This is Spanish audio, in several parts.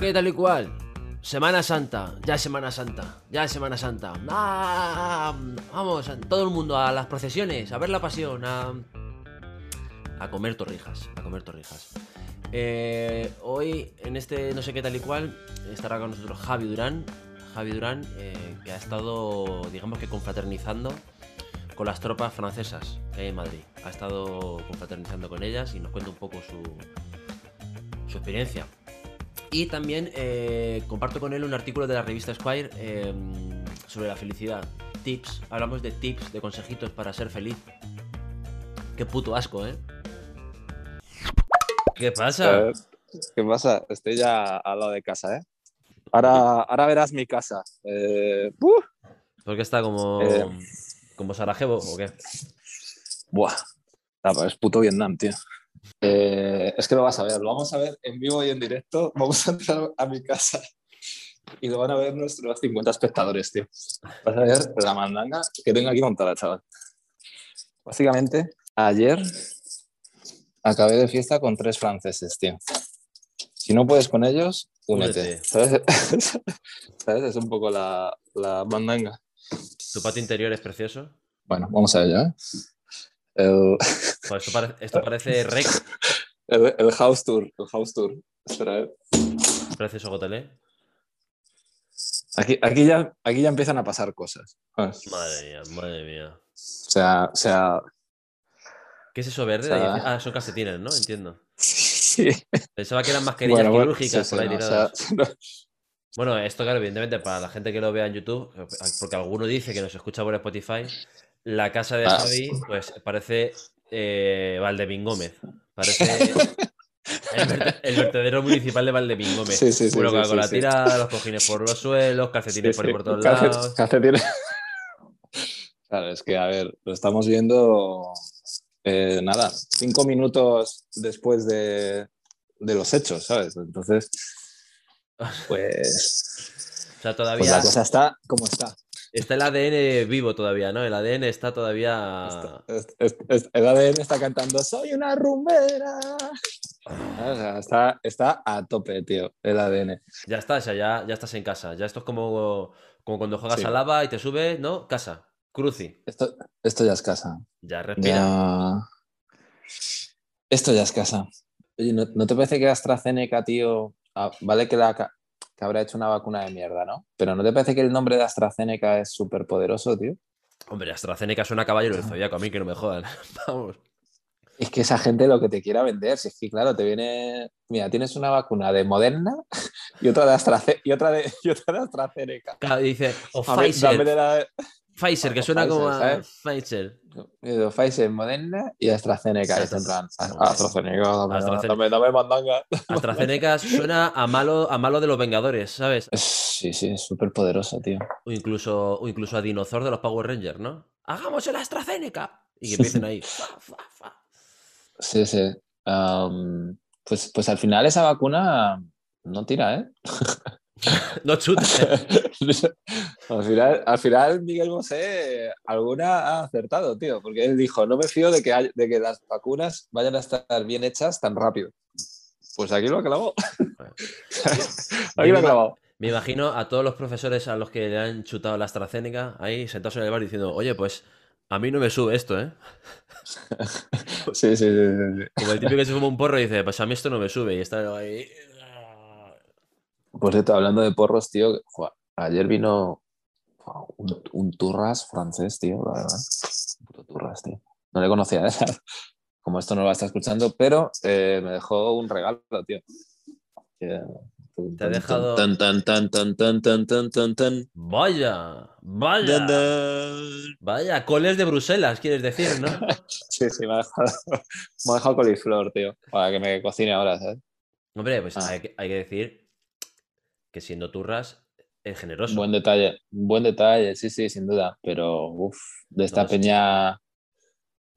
qué, tal y cual. Semana Santa, ya es Semana Santa, ya es Semana Santa. Vamos, todo el mundo a las procesiones, a ver la pasión, a, comer torrijas, a comer torrijas. Eh, hoy, en este no sé qué tal y cual, estará con nosotros Javi Durán. Javi Durán, eh, que ha estado, digamos que confraternizando con las tropas francesas que hay en Madrid. Ha estado confraternizando con ellas y nos cuenta un poco su experiencia. Y también eh, comparto con él un artículo de la revista Squire eh, sobre la felicidad. Tips, hablamos de tips, de consejitos para ser feliz. Qué puto asco, ¿eh? ¿Qué pasa? Eh, ¿Qué pasa? Estoy ya al lado de casa, ¿eh? Ahora, ahora verás mi casa. Eh, ¡buh! Porque está como, Eh. como Sarajevo o qué? Buah. Ah, pues es puto Vietnam, tío. Eh, es que lo vas a ver, lo vamos a ver en vivo y en directo. Vamos a entrar a mi casa y lo van a ver nuestros 50 espectadores, tío. Vas a ver la mandanga que tengo aquí montada, chaval. Básicamente, ayer acabé de fiesta con tres franceses, tío. Si no puedes con ellos, únete. ¿Sabes? ¿Sabes? Es un poco la, la mandanga. Tu patio interior es precioso. Bueno, vamos a ello, ¿eh? El, Pues esto, pare- esto parece rec. el, el house tour, el house tour. Espera, ¿eh? Precioso Gotelé. Aquí, aquí, ya, aquí ya empiezan a pasar cosas. ¿sabes? Madre mía, madre mía. O sea, o sea, ¿Qué es eso verde? O sea-? Ah, son calcetines, ¿no? Entiendo. sí. Pensaba que eran mascarillas Bueno, quirúrgicas sí, por ahí o sea, no, Bueno, esto, claro, evidentemente, para la gente que lo vea en YouTube, porque alguno dice que nos escucha por Spotify, la casa de Ah. Javi, pues parece eh, Gómez. Parece el, verte- el vertedero municipal de Valdemín Gómez. Sí, sí, sí, sí, con la sí. tira, los cojines por los suelos, calcetines por por todos calcet- lados. calcetines. Claro, es que, a ver, lo estamos viendo, eh, nada, cinco minutos después de, de los hechos, ¿sabes? Entonces, pues, O sea, pues todavía la cosa está como está. Está el ADN vivo todavía, ¿no? El ADN está todavía... Es- es- es- el ADN está cantando ¡Soy una rumbera! O sea, está, está a tope, tío, el ADN. Ya está, o sea, ya, ya estás en casa. Ya esto es como, como cuando juegas Sí. a lava y te subes, ¿no? Casa. Cruci. Esto, esto ya es casa. Ya respira. Ya... Esto ya es casa. Oye, ¿no, no te parece que AstraZeneca, tío, ah, vale que, la, que habrá hecho una vacuna de mierda, ¿no? Pero ¿no te parece que el nombre de AstraZeneca es súper poderoso, tío? Hombre, AstraZeneca suena a caballero del zodiaco, a mí que no me jodan. Vamos. Es que esa gente lo que te quiera vender, si es que claro, te viene, mira, tienes una vacuna de Moderna y otra de, AstraZe- y otra de, y otra de AstraZeneca. Claro, dice, o A ver, dame Pfizer. de la- Pfizer, que suena como a Pfizer, Pfizer. Digo, Pfizer, Moderna y AstraZeneca. En plan, "Ah, AstraZeneca, dame, AstraZeneca. dame, mandanga. AstraZeneca suena a malo, a malo de los Vengadores, ¿sabes? Sí, sí, es súper poderoso, tío. O incluso, o incluso a Dinosaur de los Power Rangers, ¿no? ¡Hagamos el AstraZeneca! Y que empiecen ahí. Sí, sí. Pues, pues al final esa vacuna no tira, ¿eh? No chutes. al, final, al final Miguel Bosé alguna ha acertado, tío, porque él dijo, no me fío de que, hay- de que las vacunas vayan a estar bien hechas tan rápido. Pues aquí lo ha clavado. aquí lo ha clavado. Me imagino a todos los profesores a los que le han chutado la AstraZeneca ahí sentados en el bar diciendo, oye, pues a mí no me sube esto, ¿eh? Sí, sí, sí, sí. Como el típico que se fuma un porro y dice, pues a mí esto no me sube. Y está ahí. Por cierto, hablando de porros, tío, ayer vino un, un turras francés, tío, la verdad. Un puto turras, tío. No le conocía, como esto no lo va a estar escuchando, pero eh, me dejó un regalo, tío. Te ha dejado- Tan, tan, tan, tan, tan, tan, tan, tan, tan. Vaya, vaya. Vaya, coles de Bruselas, quieres decir, ¿no? Sí, sí, me ha dejado, me ha dejado coliflor, tío, para que me cocine ahora, ¿sabes? Hombre, pues Ah. hay, que, hay que decir que siendo turras es generoso. Buen detalle, buen detalle, sí, sí, sin duda. Pero, uff, de esta No, peña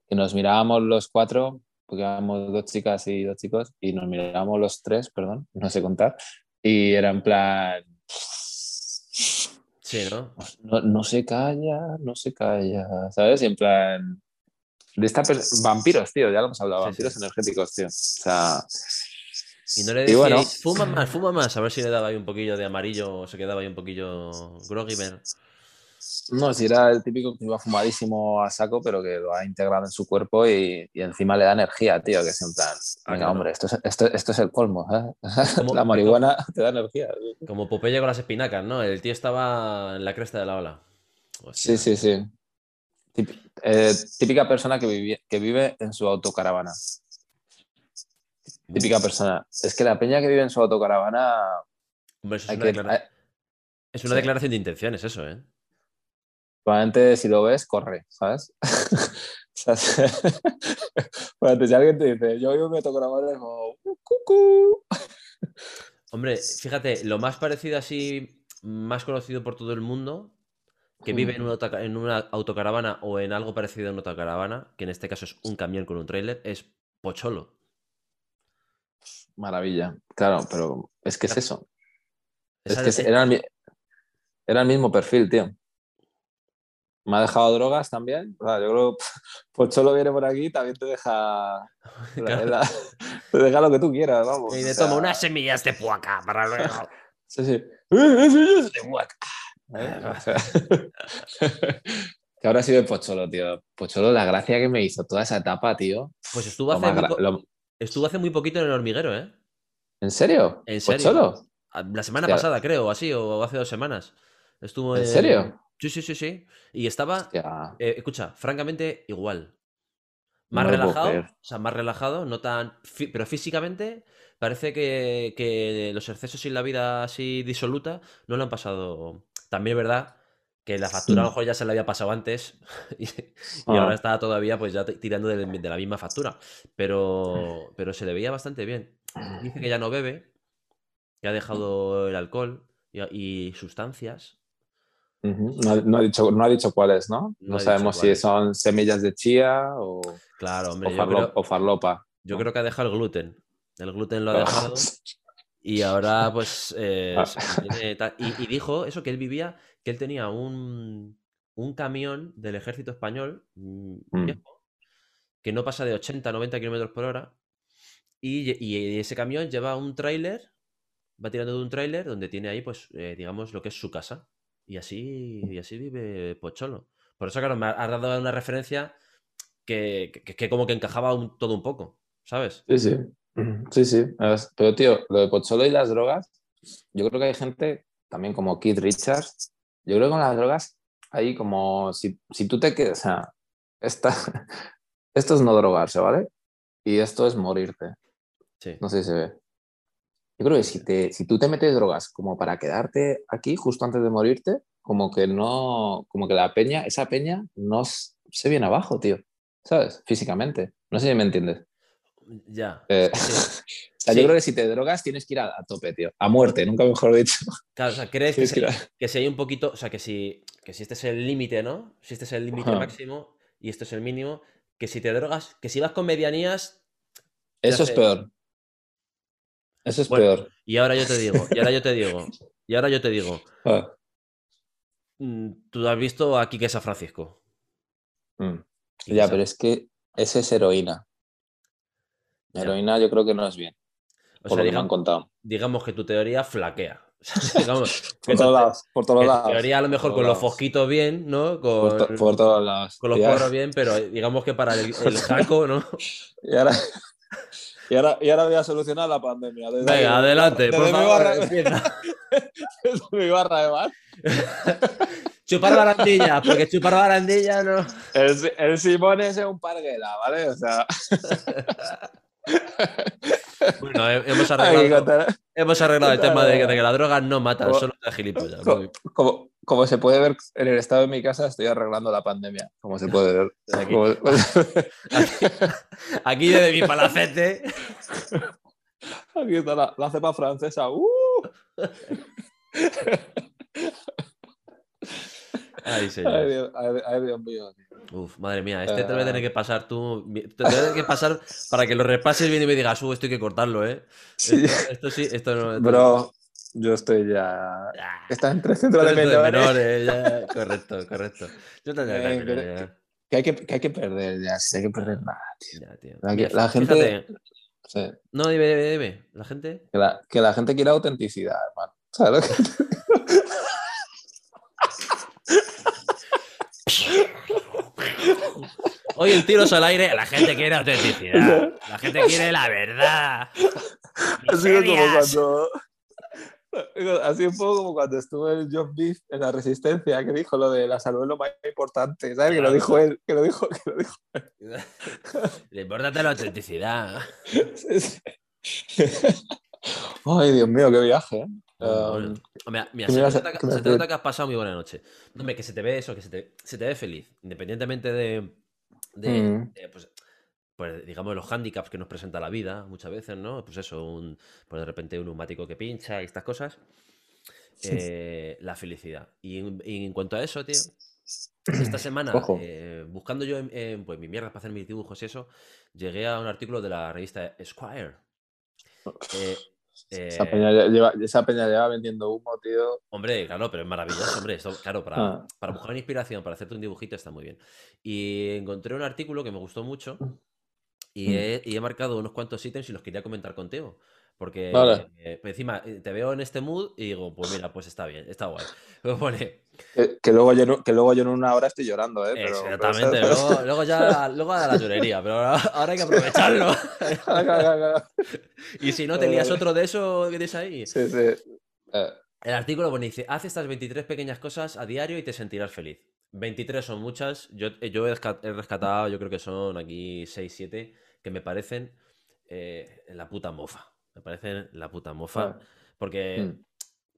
que nos mirábamos los cuatro, porque éramos dos chicas y dos chicos, y nos mirábamos los tres, perdón, no sé contar, y era en plan, Sí, ¿no? no, no se calla, no se calla, ¿sabes? Y en plan, de esta vampiros, tío, ya lo hemos hablado, Sí, vampiros sí. energéticos, tío. O sea, Y no le bueno. fuma más, fuma más, a ver si le daba ahí un poquillo de amarillo o se quedaba ahí un poquillo groggymer. No, si era el típico que iba fumadísimo a saco, pero que lo ha integrado en su cuerpo y, y encima le da energía, tío, que es en plan, Ah, venga, claro. hombre, esto es, esto, esto es el colmo, ¿eh? La marihuana te da energía. Como Popeye con las espinacas, ¿no? El tío estaba en la cresta de la ola. Hostia. Sí, sí, sí. Tip- eh, típica persona que, vivi- que vive en su autocaravana. Típica persona. Es que la peña que vive en su autocaravana Hombre, eso es una, que, declara- es una sí. declaración de intenciones, eso, ¿eh? Probablemente si lo ves, corre, ¿sabes? O sea, probablemente si alguien te dice, yo vivo en mi autocaravana, es como, "Uh, cucú". Hombre, fíjate, lo más parecido así, más conocido por todo el mundo, que vive en una, autoca- en una autocaravana o en algo parecido a una autocaravana, que en este caso es un camión con un tráiler, es Pocholo. Maravilla. Claro, pero es que es eso. Es que de- era el, mi- era el mismo perfil, tío. Me ha dejado drogas también. O sea, yo creo que Pocholo viene por aquí, también te deja, Claro. la- te deja lo que tú quieras, vamos. Y o le sea, toma unas semillas de puaca para luego. Sí, sí. ¡Eh, de guac! ¿Eh? O sea, que ahora sí de Pocholo, tío. Pocholo, la gracia que me hizo toda esa etapa, tío. Pues estuvo hace, lo- estuvo hace muy poquito en el hormiguero, ¿eh? ¿En serio? ¿En serio? ¿Pocholo? A- La semana Hostia. pasada, creo, o así, o hace dos semanas. Estuvo ¿En serio? Sí, sí, sí, sí. Y estaba, eh, escucha, francamente igual. Más relajado, o sea, más relajado, no tan. Pero físicamente parece que, que los excesos y la vida así disoluta no lo han pasado. También es verdad que la factura a lo mejor ya se le había pasado antes y, y Ah. ahora está todavía pues ya tirando de, de la misma factura. Pero, pero se le veía bastante bien. Dice que ya no bebe, que ha dejado el alcohol y, y sustancias. No, ha- no ha dicho, no ha dicho cuáles, ¿no? No sabemos si son semillas de chía o, Claro, hombre, o, yo farlo- creo, o farlopa. yo creo que ha dejado el gluten. El gluten lo ha Pero- dejado. Y ahora, pues, eh, Ah. y dijo eso, que él vivía, que él tenía un, un camión del ejército español mm, Mm. viejo, que no pasa de 80 90 kilómetros por hora. Y, ese camión lleva un tráiler, va tirando de un tráiler donde tiene ahí, pues, eh, digamos, lo que es su casa. Y así, y así vive Pocholo. Por eso, claro, me ha- has dado una referencia que, que- que como que encajaba un- todo un poco, ¿sabes? Sí, sí. Sí, sí. Pero, tío, lo de Pocholo y las drogas, yo creo que hay gente, también como Keith Richards, yo creo que con las drogas, hay como, si, si tú te quedas, o sea, esta, esto es no drogarse, ¿vale? Y esto es morirte. Sí. No sé si se ve. Yo creo que si, te, si tú te metes drogas como para quedarte aquí justo antes de morirte, como que no, como que la peña, esa peña no se viene abajo, tío. ¿Sabes? Físicamente. No sé si me entiendes. Ya. Eh, sí. o sea, Sí. yo creo que si te drogas tienes que ir a, a tope, tío. A muerte, nunca mejor dicho. Claro, o sea, crees que si, que ir a- que si hay un poquito, o sea, que si, que si este es el límite, ¿no? Si este es el límite máximo y esto es el mínimo, que si te drogas, que si vas con medianías, Eso es peor. Eso es Bueno. peor. y ahora yo te digo, y ahora yo te digo, y ahora yo te digo, Ah, mm, tú has visto a Quique San Francisco. mm. Ya, San- pero es que esa es heroína. Ya. Heroína yo creo que no es bien, O por sea, lo que me digamos, han contado. digamos que tu teoría flaquea. digamos, que Por todos lados, por que todos lados. teoría a lo mejor con los fosquitos bien, ¿no? Por, Con, to- por todos lados. con los porros bien, pero digamos que para el, el jaco, ¿no? Y ahora, y, ahora, y ahora voy a solucionar la pandemia. Desde Venga, adelante, desde por mi favor, barra- empieza. desde mi barra de bar. Chupar barandilla, porque chupar barandilla no. El, el Simón es un parguela, ¿vale? O sea, Bueno, he- hemos arreglado, hemos arreglado el tema de que, de que la droga no mata, Como- solo te gilipollas. co- como, como se puede ver en el estado de mi casa, estoy arreglando la pandemia. Como se puede ver. Aquí. Como- Aquí, aquí desde mi palacete. Aquí está la, la cepa francesa. ¡Uh! Ay, Ay, señor. Dios, ay, Dios mío. Uf, madre mía, este te lo voy a Ah. tener que pasar tú. Te lo voy a tener que pasar para que lo repases bien y me digas, uh, esto hay que cortarlo, ¿eh? Sí. Esto, esto sí, esto no. esto- Bro, yo estoy ya. Estás entre centros de menores. menores, ya, Correcto, correcto. Yo te Eh, pero- Que hay que, que hay que perder ya. Si hay que perder nada, tío. Ya, tío. La, Mira, la gente. Sí. No, dime, dime, dime. La gente. Que la, que la gente quiere autenticidad, hermano. ¿Sabes lo que- Hoy el tiro al aire, la gente quiere autenticidad. La gente quiere la verdad. Ha sido como Miserias. cuando. Así un poco como cuando estuvo el John Beef en la Resistencia, que dijo lo de la salud es lo más importante, ¿sabes? Que lo dijo él, que lo dijo, que lo dijo. Lo importante es la autenticidad. Sí, sí. Ay, Dios mío, qué viaje, ¿eh? Um, Mira, mira, ¿qué se, te vas a- nota que- qué me se vas te a nota que has pasado muy buena noche. Hombre, que se te ve eso, que se te, se te ve feliz. Independientemente de, de, Mm. de, pues, pues, digamos, los handicaps que nos presenta la vida muchas veces, ¿no? Pues eso, un, pues de repente un neumático que pincha y estas cosas. Eh, la felicidad. Y en, y en cuanto a eso, tío, esta semana, eh, buscando yo en, en, pues, mi mierda para hacer mis dibujos y eso, llegué a un artículo de la revista Esquire. Eh, esa, eh, peña lle- lleva, esa peña lleva vendiendo humo, tío. Hombre, claro, pero es maravilloso, hombre. Esto, claro, para, Ah. para buscar inspiración, para hacerte un dibujito está muy bien. Y encontré un artículo que me gustó mucho y Mm. he, y he marcado unos cuantos ítems y los quería comentar contigo. Porque Vale. eh, pues encima eh, te veo en este mood y digo, pues mira, pues está bien, está guay. Luego pone, Que, que luego yo, no- que luego yo en una hora estoy llorando, ¿eh? Pero, exactamente, luego, luego ya luego a la llorería, pero ahora, ahora hay que aprovecharlo. y si no, te lías otro de eso que tienes ahí. sí, sí. Eh, El artículo pone, dice, haz estas 23 pequeñas cosas a diario y te sentirás feliz. 23 son muchas, yo, eh, yo he resca- he rescatado, yo creo que son aquí 6, 7, que me parecen eh, la puta mofa. Me parecen la puta mofa. Porque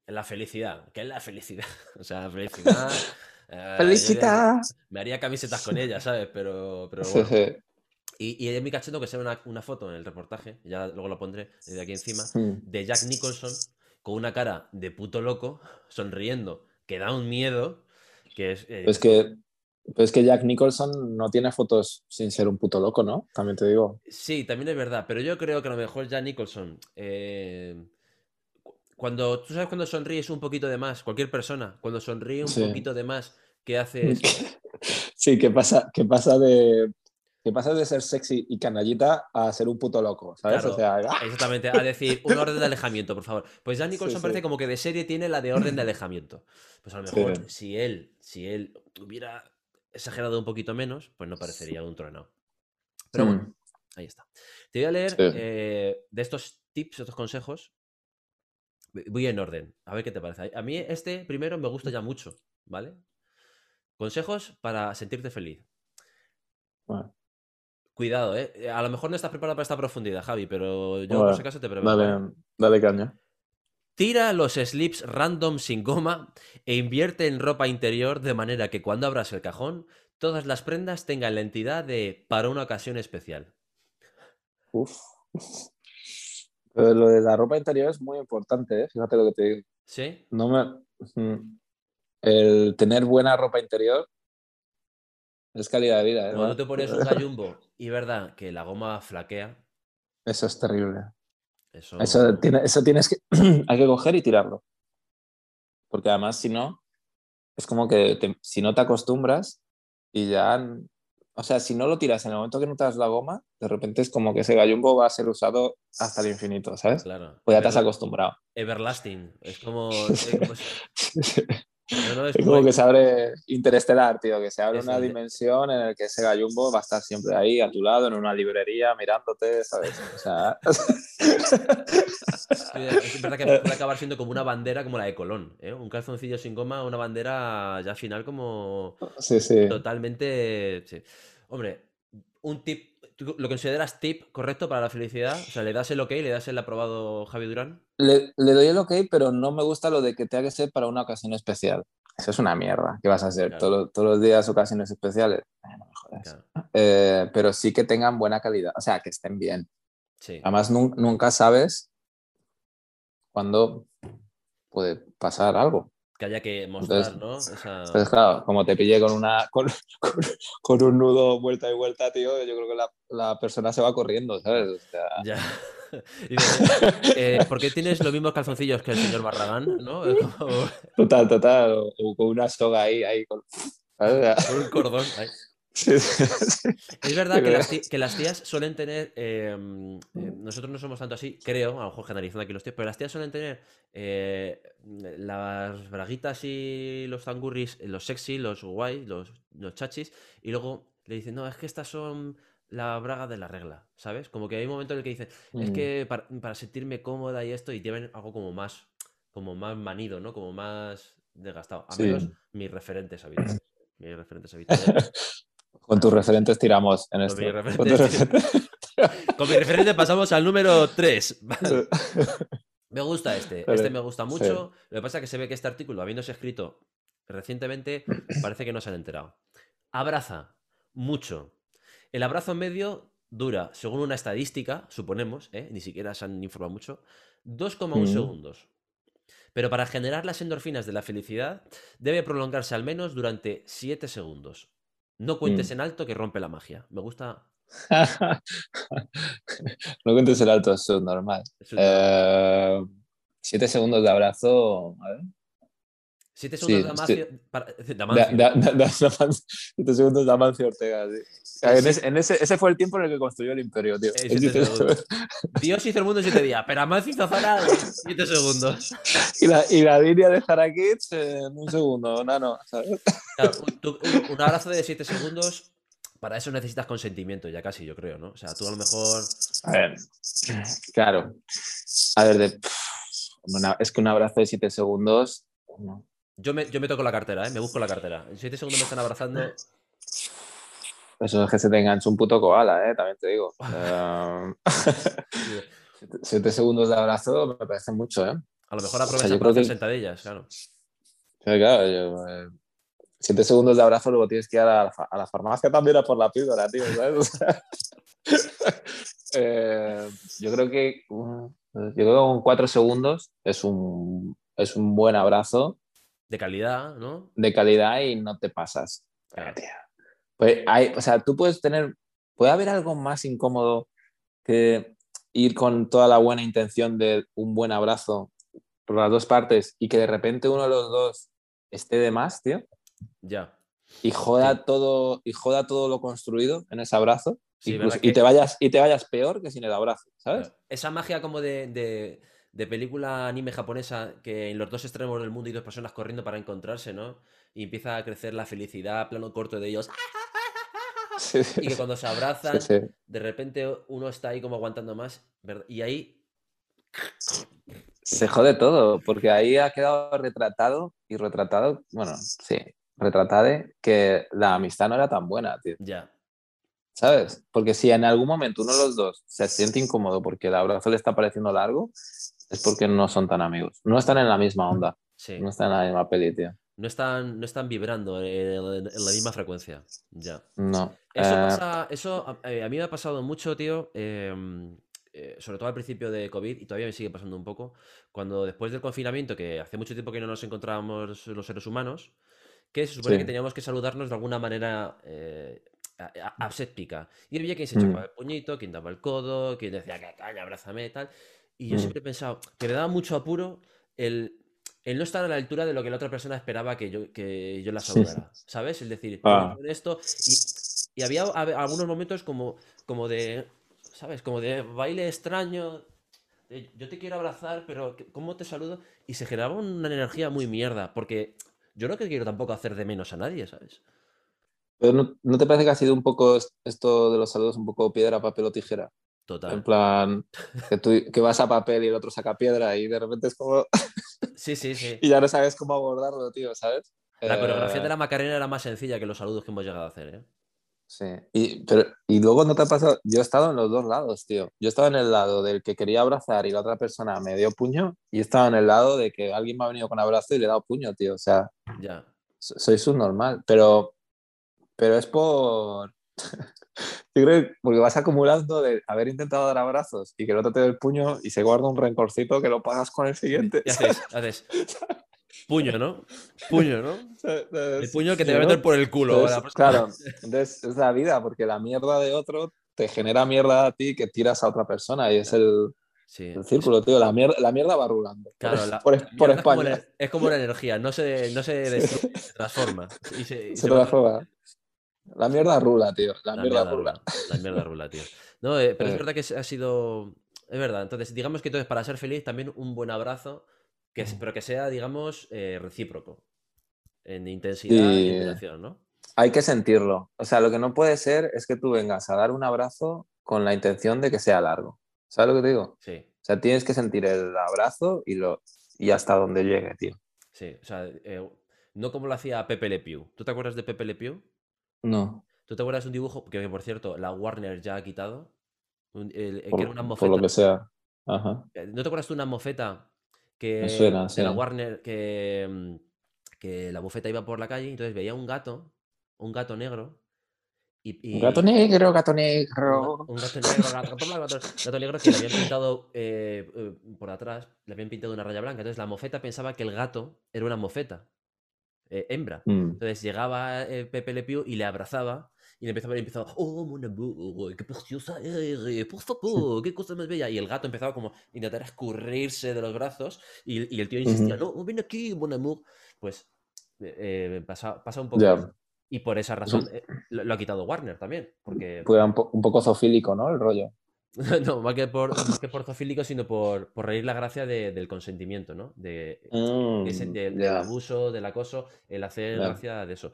Mm. la felicidad, ¿qué es la felicidad? O sea, la felicidad... eh, ¡Felicidad! Me haría camisetas con ella, ¿sabes? Pero, pero bueno. Y, y es mi cacheto que se ve una, una foto en el reportaje, ya luego lo pondré de aquí encima, de Jack Nicholson con una cara de puto loco, sonriendo, que da un miedo, que es... eh, Es que, pero es que Jack Nicholson no tiene fotos sin ser un puto loco, ¿no? También te digo. Sí, también es verdad, pero yo creo que a lo mejor Jack Nicholson, eh, cu- cuando tú sabes cuando sonríes un poquito de más, cualquier persona, cuando sonríe un Sí. poquito de más, ¿qué haces? Sí, ¿qué pasa, qué pasa de qué pasa de ser sexy y canallita a ser un puto loco, ¿sabes? Claro. O sea, ¡ah! Exactamente, a decir un orden de alejamiento, por favor. Pues Jack Nicholson sí. parece como que de serie tiene la de orden de alejamiento. Pues a lo mejor si él, si él hubiera exagerado un poquito menos, pues no parecería un trueno. Pero Mm. bueno, ahí está. Te voy a leer Sí. eh, de estos tips, estos consejos. Voy en orden, a ver qué te parece. A mí este primero me gusta ya mucho, ¿vale? Consejos para sentirte feliz. Bueno, Cuidado, ¿eh? A lo mejor no estás preparado para esta profundidad, Javi, pero yo por Bueno, si acaso te preparo. ¿vale? dale, dale caña. Tira los slips random sin goma e invierte en ropa interior de manera que cuando abras el cajón, todas las prendas tengan la entidad de para una ocasión especial. Uf. Lo de la ropa interior es muy importante, ¿eh? Fíjate lo que te digo. ¿Sí? No me... Mm. El tener buena ropa interior es calidad de vida, ¿eh? Cuando te pones un gallumbo y verdad que la goma flaquea, Eso es terrible. Eso... Eso, tiene- eso tienes que... Hay que coger y tirarlo. Porque además, si no, es como que te- si no te acostumbras y ya... O sea, si no lo tiras en el momento que no te das la goma, de repente es como que ese gallumbo va a ser usado hasta el infinito, ¿sabes? Claro. Pues ya te has acostumbrado. Everlasting. Es como... es como- no, es como- que se abre interestelar, tío, que se abre una dimensión en la que ese gallumbo va a estar siempre ahí a tu lado, en una librería, mirándote, ¿sabes? O sea, Es verdad que puede acabar siendo como una bandera como la de Colón, ¿eh? Un calzoncillo sin goma, una bandera ya final como sí, sí. totalmente... sí. Hombre, un tip, ¿tú lo consideras tip correcto para la felicidad? O sea, ¿le das el ok, le das el aprobado Javi Durán? Le, le doy el ok, pero no me gusta lo de que tenga que ser para una ocasión especial. Eso es una mierda. ¿Qué vas a hacer? Claro. Todo- todos los días ocasiones especiales. Eh, no me jodas. Claro, Eh, pero sí que tengan buena calidad, o sea, que estén bien. sí. Además, nun- nunca sabes cuándo puede pasar algo. Que haya que mostrar, Entonces- ¿no? Esa... Entonces, claro, como te pille con, una, con, con- con un nudo vuelta y vuelta, tío, yo creo que la, la persona se va corriendo, ¿sabes? O sea, Ya. Eh, ¿Por qué tienes los mismos calzoncillos que el señor Barragán? ¿No? Como total, total. O, o con una soga ahí, ahí con, con un cordón. Ay. Sí, sí, sí. Es verdad que las, tí- que las tías suelen tener. eh, eh, nosotros no somos tanto así, creo, a lo mejor generalizando aquí los tíos, pero las tías suelen tener eh, las braguitas y los tangurris, los sexy, los guay, los, los chachis, y luego le dicen, no, es que estas son la braga de la regla, ¿sabes? Como que hay un momento en el que dicen, es Mm. que para, para sentirme cómoda y esto, y tienen algo como más, como más manido, ¿no? Como más desgastado. A Sí. menos mis referentes habituales. Mis referentes habituales. Con tus referentes tiramos en Con esto. Con referentes referentes. Con mi referente pasamos al número 3. Me gusta este. Vale, Este me gusta sí. mucho. Lo que pasa es que se ve que este artículo, habiéndose escrito recientemente, parece que no se han enterado. Abraza mucho. El abrazo medio dura, según una estadística, suponemos, ¿eh? ni siquiera se han informado mucho, 2,1 Mm. segundos. Pero para generar las endorfinas de la felicidad, debe prolongarse al menos durante 7 segundos. No cuentes Mm. en alto que rompe la magia. Me gusta. no cuentes el alto, eso es normal. es Eh, siete segundos de abrazo. A ver. Siete sí, segundos de estoy- Amancio. para- Da- da- siete segundos de Amancio Ortega. sí. En sí. ese, en ese- ese fue el tiempo en el que construyó el imperio, tío. Siete siete segundos. segundos. Dios hizo el mundo en siete días, pero Amancio hizo Zara en siete segundos. y, la, y la línea de Zarakits en un segundo, nano. ¿sabes? Claro, un, tú- un- un abrazo de siete segundos, para eso necesitas consentimiento, ya casi, yo creo, ¿no? O sea, tú a lo mejor. A ver, claro. A ver, de- una- es que un abrazo de siete segundos. no. Yo me, yo me toco la cartera, ¿eh? Me busco la cartera. En siete segundos me están abrazando. Eso es que se te engancha un puto koala, ¿eh? También te digo. Eh, siete- segundos de abrazo me parece mucho, ¿eh? A lo mejor O aprovechan sea, yo para creo hacer que- sentadillas, claro. Yo, eh, siete segundos de abrazo, luego tienes que ir a la, a la farmacia también a por la píldora, tío, ¿sabes? O sea, eh, yo creo que uh, yo creo que con cuatro segundos es un, es un buen abrazo De calidad, ¿no? de calidad y no te pasas. Claro. Pues hay, o sea, tú puedes tener, puede haber algo más incómodo que ir con toda la buena intención de un buen abrazo por las dos partes y que de repente uno de los dos esté de más, tío, Ya. y joda Sí. todo y joda todo lo construido en ese abrazo Sí, incluso- ¿verdad y que- te vayas y te vayas peor que sin el abrazo, ¿sabes? Esa magia como de, de- de película anime japonesa, que en los dos extremos del mundo hay dos personas corriendo para encontrarse, ¿no? Y empieza a crecer la felicidad, plano corto de ellos. Sí, sí, Y que cuando se abrazan, sí, de repente uno está ahí como aguantando más. ¿verdad? Y ahí, Se jode todo, porque ahí ha quedado retratado y retratado, bueno, sí, retratado que la amistad no era tan buena, tío, ya. ¿sabes? Porque si en algún momento uno de los dos se siente incómodo porque el abrazo le está pareciendo largo, es porque no son tan amigos, no están en la misma onda, Sí. no están en la misma peli, tío. No están, no están vibrando en, la misma frecuencia. Ya. No. Eso Eh, pasa, eso a, eh, a mí me ha pasado mucho, tío. em, eh, sobre todo al principio de COVID, y todavía me sigue pasando un poco. Cuando después del confinamiento, que hace mucho tiempo que no nos encontrábamos los seres humanos, que se supone Sí. que teníamos que saludarnos de alguna manera eh, aséptica. Y había quien se Mm. el puñito, quien daba el codo, quien decía que caña, abrázame, tal. Y yo Mm. siempre he pensado que me daba mucho apuro el, el no estar a la altura de lo que la otra persona esperaba que yo, que yo la saludara. ¿Sabes? Es decir, Ah. esto. Y, y había hab- algunos momentos como, como de. ¿Sabes? Como de baile extraño. de, yo te quiero abrazar, pero ¿cómo te saludo? Y se generaba una energía muy mierda. Porque yo no quiero tampoco hacer de menos a nadie, ¿sabes? Pero no, ¿no te parece que ha sido un poco es- esto de los saludos un poco piedra, papel o tijera? En Total. plan, que tú que vas a papel y el otro saca piedra y de repente es como... Sí, sí, sí. y ya no sabes cómo abordarlo, tío, ¿sabes? La coreografía Eh, de la Macarena era más sencilla que los saludos que hemos llegado a hacer, ¿eh? Sí, y, pero, y luego no te ha pasado, yo he estado en los dos lados, tío. Yo estaba en el lado del que quería abrazar y la otra persona me dio puño, y he estado en el lado de que alguien me ha venido con abrazo y le he dado puño, tío. O sea, Ya. so- soy subnormal, pero, pero es por... Yo creo que porque vas acumulando de haber intentado dar abrazos y que el otro te dé el puño y se guarda un rencorcito que lo pagas con el siguiente. Y haces, haces. Puño, ¿no? Puño, ¿no? El puño que te va a meter por el culo. Entonces, claro, entonces es la vida, porque la mierda de otro te genera mierda a ti que tiras a otra persona y es el, Sí. el círculo, tío. La mierda, la mierda va rulando. Claro, por, la- por- la por mierda es como España. la- Es como la energía, no se, no se destruye, se transforma. Y se, y Se se va- transforma. La mierda rula, tío. La, La mierda, mierda rula. rula. La mierda rula, tío. No, eh, pero es Eh. verdad que ha sido. Es verdad. Entonces, digamos que entonces para ser feliz también un buen abrazo, que, pero que sea, digamos, eh, recíproco. En intensidad y ¿no? Hay que sentirlo. O sea, lo que no puede ser es que tú vengas a dar un abrazo con la intención de que sea largo. ¿Sabes lo que te digo? Sí, O sea, tienes que sentir el abrazo y, lo, y hasta donde llegue, tío. sí. O sea, eh, no como lo hacía Pepe Le Pew. ¿Tú te acuerdas de Pepe Le Pew? No. ¿Tú te acuerdas de un dibujo que, que, por cierto, la Warner ya ha quitado? Un- el- que Por, era una por mofeta. lo que sea. Ajá. Eh, ¿No te acuerdas tú una mofeta que Me suena, de la Warner que, mm, que la bufeta iba por la calle y entonces veía un gato, un gato negro y, y- Gato negro, gato un, ga- negro. un gato negro, gato, gato- gato- gato negro que le habían pintado eh, eh, por atrás, le habían pintado una raya blanca. Entonces la mofeta pensaba que el gato era una mofeta, eh, hembra. Mm. Entonces llegaba eh, Pepe Le Pew y le abrazaba y le empezaba, y empezaba, oh, mon amour, qué preciosa eres, por favor, qué cosa más bella. Y el gato empezaba como a intentar escurrirse de los brazos y, y el tío insistía, Ujú. no, ven aquí, mon amour. Pues eh, pasa, pasa un poco eso. Y por esa razón eh, lo, lo ha quitado Warner también, porque Pues era un, po- un poco zofílico, ¿no? El rollo. no, más que por, más que por zoofílico, sino por, por reír la gracia de- del consentimiento, ¿no? De, Mm, ese- del, abuso, del acoso, el hacer gracia de eso.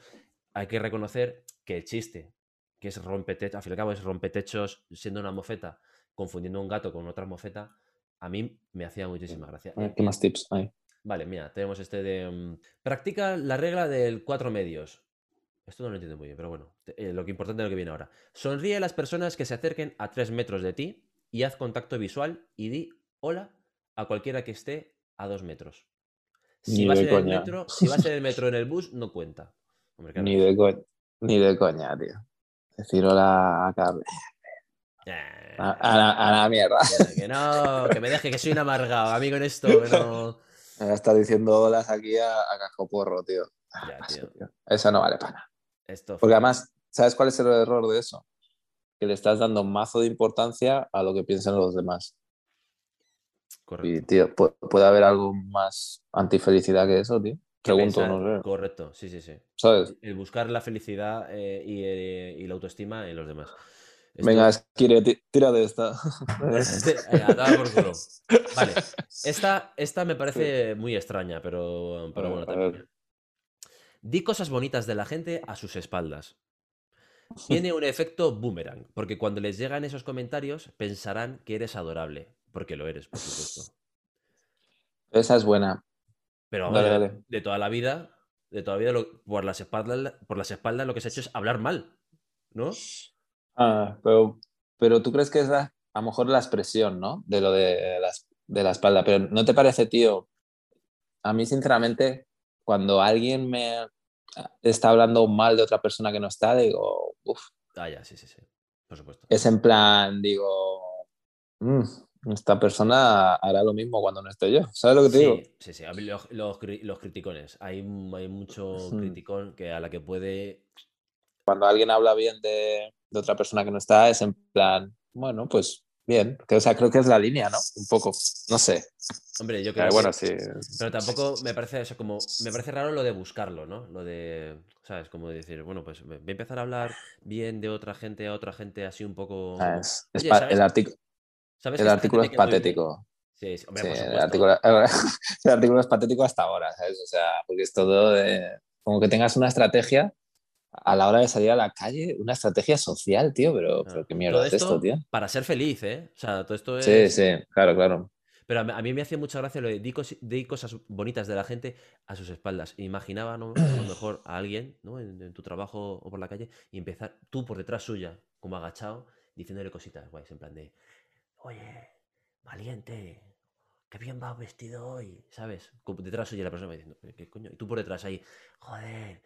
Hay que reconocer que el chiste, que es rompetechos, al fin y al cabo es rompetechos siendo una mofeta, confundiendo un gato con otra mofeta, a mí me hacía muchísima gracia. A ver, ¿Qué más tips hay? Vale, mira, tenemos este de... mm, practica la regla del cuatro medios. Esto no lo entiendo muy bien, pero bueno, eh, lo que importante es lo que viene ahora. Sonríe a las personas que se acerquen a tres metros de ti y haz contacto visual y di hola a cualquiera que esté a dos metros. Si vas, en el metro, si vas en el metro en el bus, no cuenta. Hombre, claro. Ni de, co- ni de coña, tío. Decir hola a Carmen. Eh, A, a la, a la mierda. que- no, que me deje, que soy un amargado. A mí con esto, no... Estar diciendo holas aquí a, a cascoporro, tío. Ah, Ya, tío. Eso no vale para nada. Esto Porque además, ¿sabes cuál es el error de eso? Que le estás dando mazo de importancia a lo que piensan los demás. correcto. Y, tío, pu- ¿puede haber algo más antifelicidad que eso, tío? Pregunto, no sé. Correcto, sí, sí, sí. ¿Sabes? El buscar la felicidad eh, y, eh, y la autoestima en los demás. Esto- Venga, Esquire, ti- tira de esta. Tomar por culo. Vale, esta, esta me parece muy extraña, pero, pero bueno, también. Di cosas bonitas de la gente a sus espaldas. Tiene un efecto boomerang, porque cuando les llegan esos comentarios pensarán que eres adorable, porque lo eres, por supuesto. Esa es buena. Pero vamos, Dale, de, dale. de toda la vida, de toda la vida, lo- por, las espaldas, por las espaldas lo que se ha hecho es hablar mal, ¿no? Ah, pero, pero tú crees que es la- a lo mejor la expresión, ¿no? De lo de la, de la espalda. Pero ¿no te parece, tío? A mí, sinceramente, cuando alguien me está hablando mal de otra persona que no está, digo, uff, Ah, ya, sí, sí, sí. Por supuesto. es en plan, digo, "Mm, esta persona hará lo mismo cuando no esté yo. ¿Sabes lo que te digo? Sí, sí, sí. Los, los los criticones. Hay, hay mucho Ujú. criticón que a la que puede. Cuando alguien habla bien de, de otra persona que no está, es en plan, bueno, pues bien. Que, o sea, creo que es la línea, ¿no? Un poco, no sé. Hombre, yo creo que- bueno, sí. Pero tampoco me parece eso como. Me parece raro lo de buscarlo, ¿no? Lo de. ¿Sabes? Como de decir, bueno, pues voy a empezar a hablar bien de otra gente a otra gente así un poco. Ah, como, es- es "Oye, pa- ¿sabes- el, artic- sabes el artículo es gente me cae muy bien?". patético. Sí, sí, hombre, Sí, el, artículo, el artículo es patético hasta ahora, ¿sabes? O sea, porque es todo de... Como que tengas una estrategia a la hora de salir a la calle, una estrategia social, tío, pero, pero qué mierda Todo es esto, tío. Para ser feliz, ¿eh? O sea, todo esto es. Sí, sí, claro, claro. Pero a mí, me hacía mucha gracia lo de di, cos- di cosas bonitas de la gente a sus espaldas. Imaginaba ¿no? a lo mejor a alguien ¿no? en, en tu trabajo o por la calle y empezar tú por detrás suya, como agachado, diciéndole cositas guays, en plan de, oye, valiente, qué bien vas vestido hoy, ¿sabes? Como detrás suya la persona diciendo, "¿Qué- ¿qué coño? Y tú por detrás ahí, joder,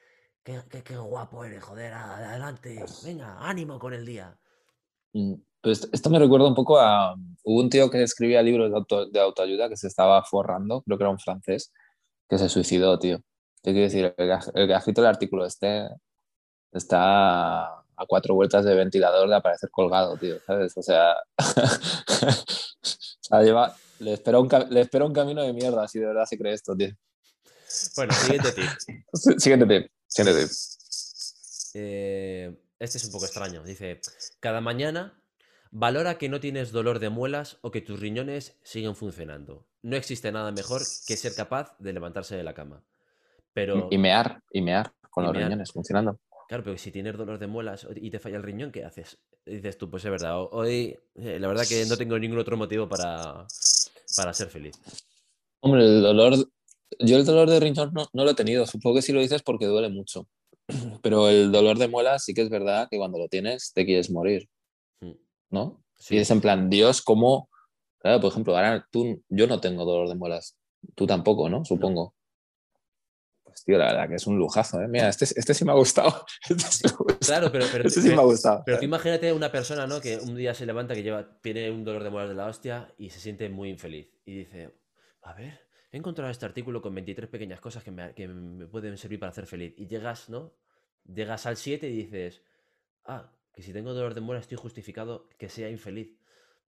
qué, qué- qué guapo eres, joder, adelante, venga, ánimo con el día. Mm, Pues esto me recuerda un poco a... Hubo un tío que escribía libros de, auto- de autoayuda que se estaba forrando, creo que era un francés, que se suicidó, tío. Te quiero decir, el, que- el que ha escrito el artículo este está a cuatro vueltas de ventilador de aparecer colgado, tío, ¿sabes? O sea, o sea, lleva, le, espera un, ca- le espera un camino de mierda si de verdad se cree esto, tío. Bueno, siguiente tip. Siguiente tip, eh, este es un poco extraño. Dice, cada mañana valora que no tienes dolor de muelas o que tus riñones siguen funcionando. No existe nada mejor que ser capaz de levantarse de la cama. Pero, Y mear, y mear con Y los mear. riñones funcionando. claro, pero si tienes dolor de muelas y te falla el riñón, ¿qué haces? Dices tú, pues es verdad, ho- hoy eh, la verdad que no tengo ningún otro motivo para, para ser feliz. Hombre, el dolor, yo el dolor de riñón no, no lo he tenido. Supongo que si lo dices porque duele mucho. Pero el dolor de muelas sí que es verdad que cuando lo tienes te quieres morir, Mm, ¿no? sí. Y es en plan, Dios, ¿cómo? Claro, por ejemplo, ahora tú, yo no tengo dolor de muelas. Tú tampoco, ¿no? Supongo. Pues tío, la verdad que es un lujazo, ¿eh? Mira, este, este sí me ha gustado. Este sí me ha gustado. Claro, pero, pero, Este sí me ha pero- gustado. pero tú imagínate una persona, ¿no? Que un día se levanta, que lleva, tiene un dolor de muelas de la hostia y se siente muy infeliz. Y dice, a ver, he encontrado este artículo con 23 pequeñas cosas que me, pueden servir para hacer feliz. Y llegas, ¿no? Llegas al 7 y dices, ah, que si tengo dolor de muelas estoy justificado que sea infeliz.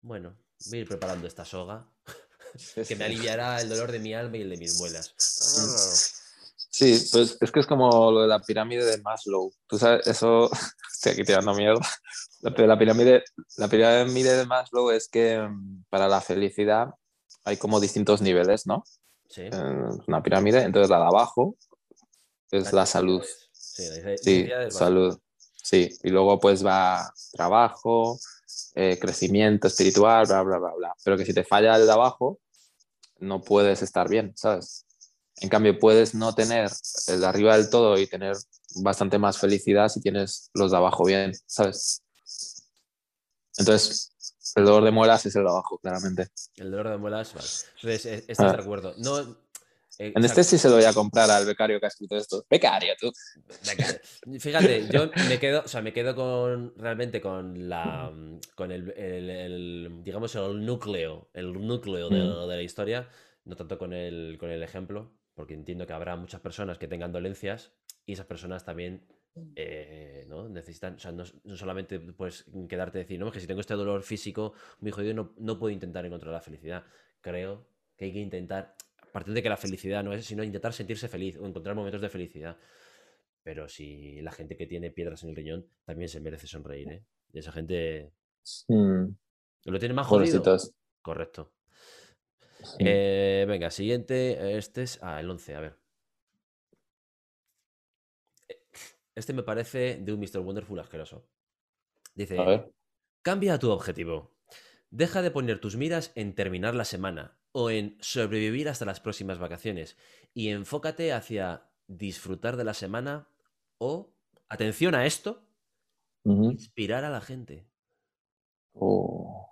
Bueno, voy a ir preparando esta soga que me aliviará el dolor de mi alma y el de mis muelas. Sí, pues es que es como lo de la pirámide de Maslow. Tú sabes, eso, estoy aquí tirando mierda. Pero la pirámide, la pirámide de Maslow es que mm, para la felicidad hay como distintos niveles, ¿no? Sí. Eh, Es una pirámide, entonces la de abajo es la salud. Sí, la salud. Sí, y luego pues va trabajo, eh, crecimiento espiritual, bla, bla, bla, bla. Pero que si te falla el de abajo, no puedes estar bien, ¿sabes? En cambio, puedes no tener el de arriba del todo y tener bastante más felicidad si tienes los de abajo bien, ¿sabes? Entonces, el dolor de muelas es el de abajo, claramente. El dolor de muelas, vale. Entonces, eh, estás Ah. de acuerdo. No, eh, En sea, este sí se lo voy a comprar al becario que ha escrito esto. Becario, tú. Fíjate, yo me quedo, o sea, me quedo con realmente con la con el, el- el, digamos el núcleo, el núcleo de, Mm. de la historia, no tanto con el con el ejemplo, porque entiendo que habrá muchas personas que tengan dolencias y esas personas también eh, ¿no? necesitan, o sea, no, no solamente puedes quedarte y decir, no, es que si tengo este dolor físico muy jodido, no, no puedo intentar encontrar la felicidad. Creo que hay que intentar, a partir de que la felicidad no es, sino intentar sentirse feliz o encontrar momentos de felicidad. Pero si la gente que tiene piedras en el riñón también se merece sonreír, ¿eh? Y esa gente Mm, lo tiene más jodido. pobrecitos. Correcto. Sí. Eh, venga, siguiente. Este es. Ah, el 11, a ver. Este me parece de un Mr. Wonderful asqueroso. Dice: A ver. Cambia tu objetivo. Deja de poner tus miras en terminar la semana o en sobrevivir hasta las próximas vacaciones y enfócate hacia disfrutar de la semana o, atención a esto, inspirar a la gente. Oh.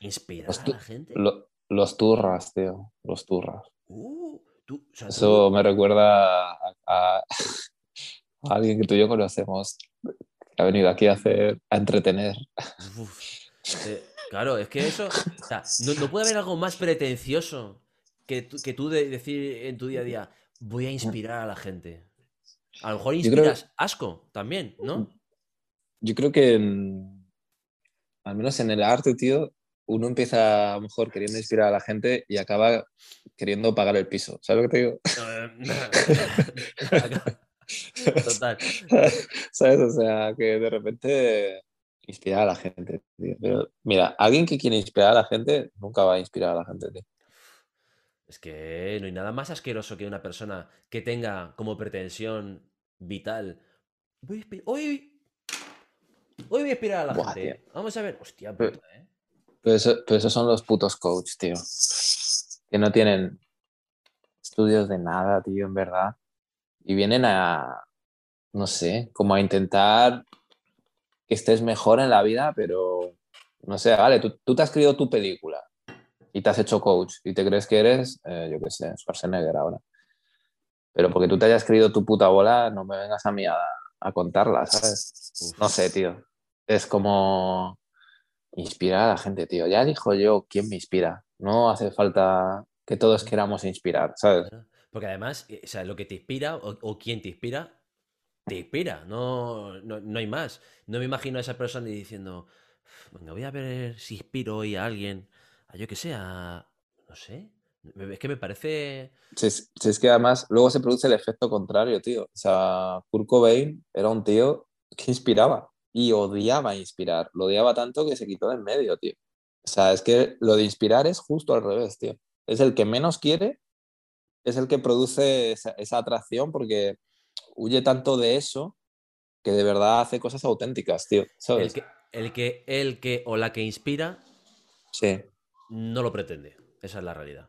Inspirar Los a la gente. Lo- los turras, tío. Los turras. Uh, tú- o sea, tú- Eso me recuerda a alguien que tú y yo conocemos. Que ha venido aquí a hacer, a entretener. Uf, eh, claro, es que eso. o sea, no, no puede haber algo más pretencioso que tú, que tú de decir en tu día a día, voy a inspirar a la gente. A lo mejor inspiras asco también, ¿no? Yo creo que, al menos en el arte, tío, uno empieza a lo mejor queriendo inspirar a la gente y acaba queriendo pagar el piso. ¿Sabes lo que te digo? Total. ¿Sabes? O sea, que de repente inspirar a la gente, tío. Pero mira, alguien que quiere inspirar a la gente nunca va a inspirar a la gente, tío. Es que no hay nada más asqueroso que una persona que tenga como pretensión vital. Voy a hoy, hoy voy a inspirar a la Buah, gente. Vamos a ver. Hostia Pero- puta, ¿eh? Pero, eso- pero esos son los putos coach, tío. Que no tienen estudios de nada, tío, en verdad. Y vienen a, no sé, como a intentar que estés mejor en la vida, pero no sé, vale, tú, tú te has escrito tu película y te has hecho coach y te crees que eres, eh, yo qué sé, Schwarzenegger ahora. Pero porque tú te hayas escrito tu puta bola, no me vengas a mí a, a contarla, ¿sabes? No sé, tío. Es como inspirar a la gente, tío. Ya dijo yo quién me inspira. No hace falta que todos queramos inspirar, ¿sabes? Porque además, eh, o sea, lo que te inspira o, o quien te inspira, te inspira, no, no, no hay más. No me imagino a esa persona diciendo, venga, voy a ver si inspiro hoy a alguien, a yo que sé, a, no sé, Es que me parece. Si es que además luego se produce el efecto contrario, tío. O sea, Kurt Cobain era un tío que inspiraba y odiaba inspirar. Lo odiaba tanto que se quitó de en medio, tío. O sea, es que lo de inspirar es justo al revés, tío. Es el que menos quiere, es el que produce esa, esa atracción porque huye tanto de eso que de verdad hace cosas auténticas, tío. El que, el que, el que o la que inspira Sí, no lo pretende. Esa es la realidad.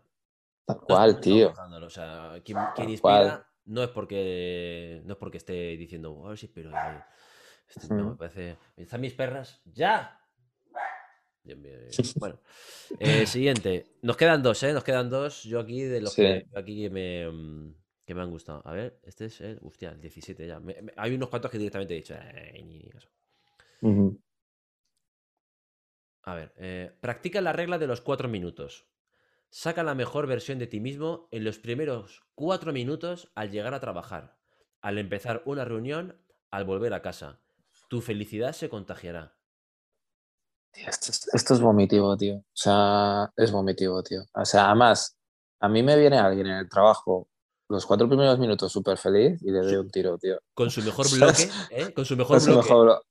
tal No cual, tío. buscándolo, O sea, quien, inspira cual. no es porque no es porque esté diciendo, ver si pero eh, este- no, me parece. ¿Están mis perras? ¡Ya! Bien, bien, bien. Bueno, eh, siguiente. Nos quedan dos, ¿eh? Nos quedan dos. Yo aquí de los Sí. que aquí que me, mm, que me han gustado. A ver, este es el. Hostia, el 17 ya. Me- me- hay unos cuantos que directamente he dicho. "Ay, ni- ni caso". Ujú. A ver, eh, practica la regla de los cuatro minutos. Saca la mejor versión de ti mismo en los primeros cuatro minutos al llegar a trabajar, al empezar una reunión, al volver a casa. Tu felicidad se contagiará. Tío, esto, es, esto es vomitivo, tío. O sea, es vomitivo, tío. O sea, además, a mí me viene alguien en el trabajo los cuatro primeros minutos súper feliz y le doy un tiro, tío. Con su mejor bloque, ¿eh? Con su mejor lo bloque. mejor,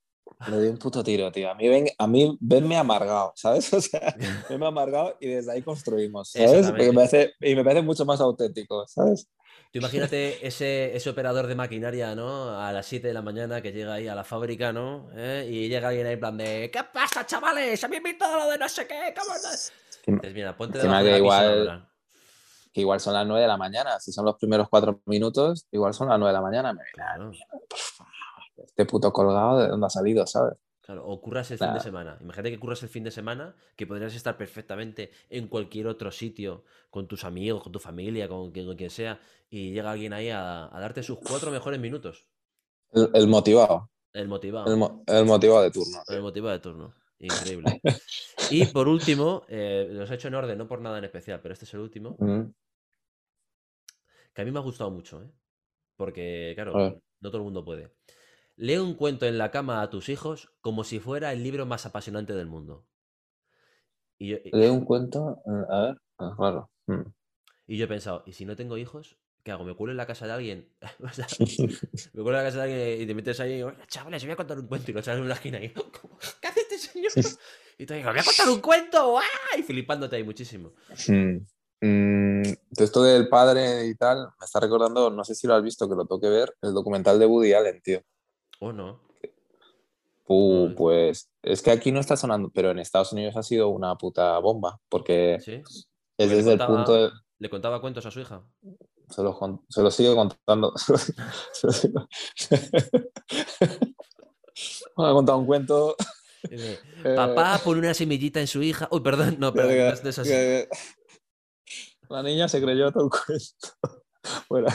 le doy un puto tiro, tío. A mí, ven, a mí venme amargado, ¿sabes? O sea, venme amargado y desde ahí construimos, ¿sabes? Porque me parece, y me parece mucho más auténtico, ¿sabes? Tú imagínate ese, ese operador de maquinaria, ¿no? A las 7 de la mañana que llega ahí a la fábrica, ¿no? ¿Eh? Y llega alguien ahí en plan de ¿Qué pasa, chavales? ¿Habéis visto lo de no sé qué? ¿Cómo no?". Dices, mira, ponte de que igual- pisadora". Que igual son las nueve de la mañana. Si son los primeros cuatro minutos, igual son las nueve de la mañana. Me Claro, este puto colgado, ¿de dónde ha salido, sabes? Claro. O curras el fin de semana. Imagínate que curras el fin de semana, que podrías estar perfectamente en cualquier otro sitio, con tus amigos, con tu familia, con quien, con quien sea, y llega alguien ahí a, a darte sus cuatro mejores minutos. El, el motivado. El motivado. El, mo- el motivado de turno. El motivo de turno. Increíble. Y por último, eh, los he hecho en orden, no por nada en especial, pero este es el último, Mm. que a mí me ha gustado mucho, ¿eh? Porque, claro, no todo el mundo puede. Lee un cuento en la cama a tus hijos como si fuera el libro más apasionante del mundo. Y yo, y- Leo un cuento. eh, A ver, ah, claro. Mm. y yo he pensado, ¿y si no tengo hijos? ¿Qué hago? ¿Me cuelo en la casa de alguien? O sea, me cuelo en la casa de alguien y te metes ahí, "Oiga, chavales, os voy a contar un cuento y lo echas en una esquina y, "¿Cómo? ¿qué hace este señor? Y te digo, voy a contar un cuento, ¡ah! Y flipándote ahí muchísimo. Mm. Mm, de esto del padre y tal, me está recordando, no sé si lo has visto, que lo tengo que ver, el documental de Woody Allen, tío. ¿O no? Uh, No. pues es que aquí no está sonando, pero en Estados Unidos ha sido una puta bomba, porque ¿Sí? es Porque desde el punto de... ¿Le contaba cuentos a su hija? Se lo, con- se lo sigo contando. Se lo sigo- Me ha contado un cuento. Eh, Papá pone una semillita en su hija. Uy, perdón, no, perdón, no es esas. que- La niña se creyó todo el cuento. Bueno,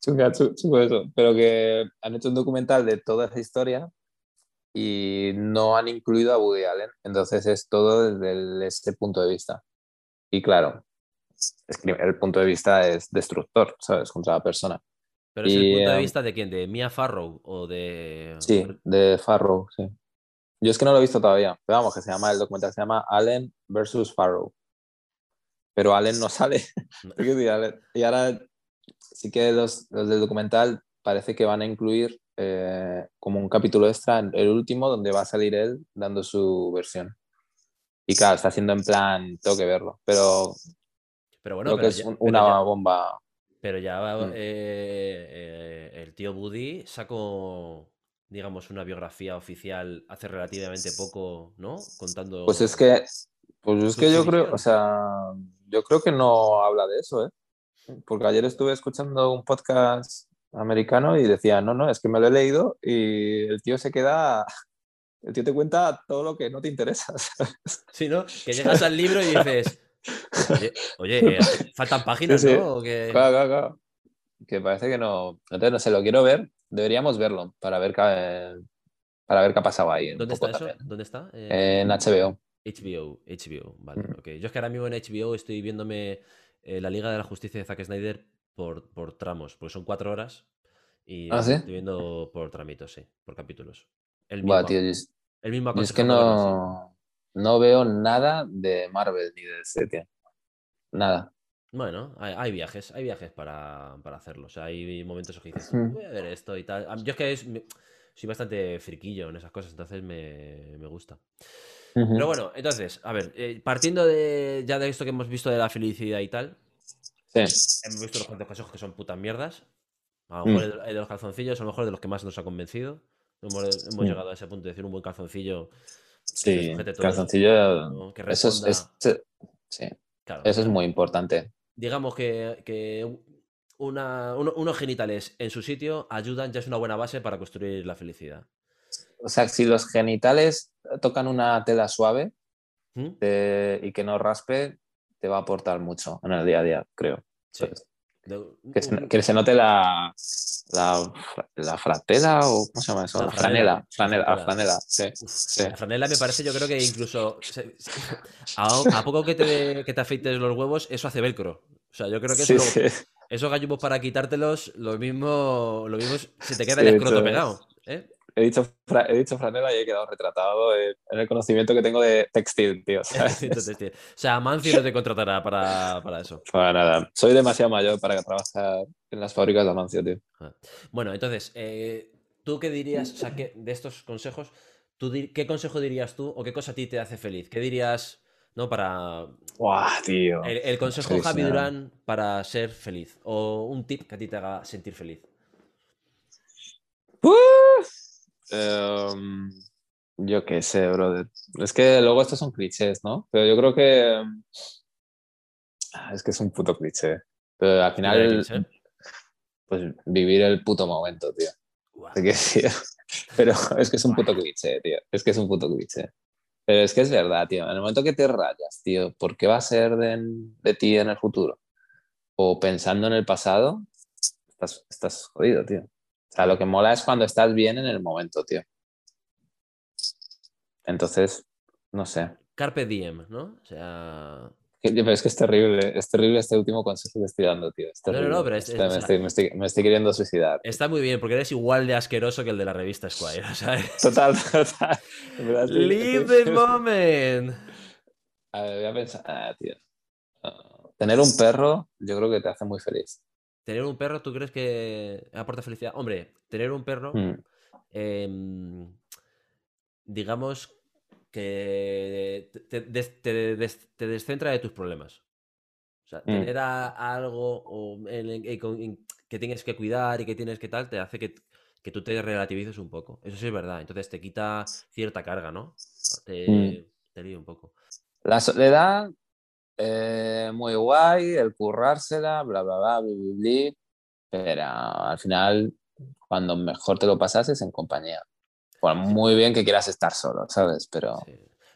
chunga, chu- chungo eso. Pero que han hecho un documental de toda esa historia y no han incluido a Woody Allen. Entonces es todo desde el- ese punto de vista. Y claro, es que el punto de vista es destructor, ¿sabes? Contra la persona. Pero es el y, punto de em, vista de quién? ¿De Mia Farrow o de.? Sí, de Farrow, sí. Yo es que no lo he visto todavía, pero vamos, que se llama, el documental se llama Allen versus Farrow. Pero Allen no sale. Y ahora sí que los, los del documental parece que van a incluir eh, como un capítulo extra, en el último, donde va a salir él dando su versión. Y claro, está haciendo en plan, tengo que verlo, pero Pero bueno, creo que pero es un- pero una ya- bomba. pero ya va, Mm. eh, eh, el tío Woody sacó, digamos, una biografía oficial hace relativamente poco, ¿no? Contando. Pues es que, pues es que yo creo, o sea, yo creo que no habla de eso, ¿eh? Porque ayer estuve escuchando un podcast americano y decía, no, no, es que me lo he leído y el tío se queda, el tío te cuenta todo lo que no te interesa. ¿sabes? Sí, ¿no? Que llegas al libro y dices. Oye, oye, eh, faltan páginas, Sí, sí. ¿no? Que- Claro, claro, claro. Que parece que no. Entonces, no sé, lo quiero ver. Deberíamos verlo para ver qué, para ver qué ha pasado ahí. ¿Dónde está eso? también. ¿Dónde está? Eh, En HBO. HBO, HBO, vale. Mm. ok. Yo es que ahora mismo en HBO estoy viéndome eh, la Liga de la Justicia de Zack Snyder por, por tramos, porque son cuatro horas y ¿Ah, sí? estoy viendo por tramitos, sí, por capítulos. El mismo, Buah, tío, yo, es- el mismo yo es que no, no veo nada de Marvel ni de DC, tío. Nada. Bueno, hay, hay viajes, hay viajes para, para hacerlo. O sea, hay momentos en que dices, voy a ver esto y tal. Yo es que es- soy bastante friquillo en esas cosas, entonces me, me gusta. Pero bueno, entonces, a ver, eh, partiendo de ya de esto que hemos visto de la felicidad y tal, Sí. hemos visto los cuantos consejos que son putas mierdas. A lo Mm. mejor de los calzoncillos, a lo mejor de los que más nos ha convencido. Hemos, hemos Mm. llegado a ese punto de decir un buen calzoncillo. Sí, calzoncillo. ¿no? Que Eso es, sí, claro, eso es muy importante. digamos que, que una- uno- unos genitales en su sitio ayudan, ya es una buena base para construir la felicidad. O sea, si los genitales tocan una tela suave ¿Mm? te- y que no raspe, te va a aportar mucho en el día a día, creo. Sí. Que, se, un- que se note la, la, la fratela o ¿cómo se llama eso? La La franela. franela. Franela, La la franela, sí. uf, sí. La franela me parece, yo creo que incluso se- se- a, a poco que te, que te afeites los huevos, eso hace velcro. O sea, yo creo que eso, esos gallumbos para quitártelos, lo mismo, lo mismo se te queda el escroto pegado. ¿eh? He dicho, he dicho franela y he quedado retratado en, el conocimiento que tengo de textil, tío. o sea, Amancio no te contratará para, para eso. Para nada. Soy demasiado mayor para trabajar en las fábricas de Amancio, tío. Bueno, entonces, eh, ¿tú qué dirías, o sea, qué- de estos consejos, tú qué consejo dirías tú o qué cosa a ti te hace feliz? ¿Qué dirías, no, para ¡Guau, tío! el, el consejo. Javi Durán para ser feliz? O un tip que a ti te haga sentir feliz. Em, yo qué sé, brother. Es que luego estos son clichés, ¿no? Pero yo creo que. em, Es que es un puto cliché. Pero al final, ¿eh? pues vivir el puto momento, tío. Decir. Pero es que es un puto cliché, tío. Es que es un puto cliché. Pero es que es verdad, tío. En el momento que te rayas, tío, ¿por qué va a ser de, de ti en el futuro? O pensando en el pasado, estás, estás jodido, tío. O sea, lo que mola es cuando estás bien en el momento, tío. Entonces, no sé. Carpe diem, ¿no? O sea, Pero es que es terrible, es terrible este último consejo que estoy dando, tío. Es No, no, no, pero es- o me, sea- estoy, me estoy- me estoy queriendo suicidar. está muy bien porque eres igual de asqueroso que el de la revista Squire, ¿sabes? Total, total. Leave the moment. A ver, voy a pensar. Ah, tío. Ah, tener un perro, yo creo que te hace muy feliz. Tener un perro, ¿tú crees que aporta felicidad? Hombre, tener un perro, Mm, em, digamos que te, te des- te des- te descentra de tus problemas. O sea, Mm. tener a, a algo o en- que tienes que cuidar y que tienes que tal, te hace que, que tú te relativices un poco. Eso sí es verdad. Entonces te quita cierta carga, ¿no? Te, Mm. te lío un poco. La soledad, eh, muy guay, el currársela, bla, bla, bla, bli, bli, bli, pero al final, cuando mejor te lo pasas es en compañía. Por muy bien que quieras estar solo, ¿sabes? Pero Sí.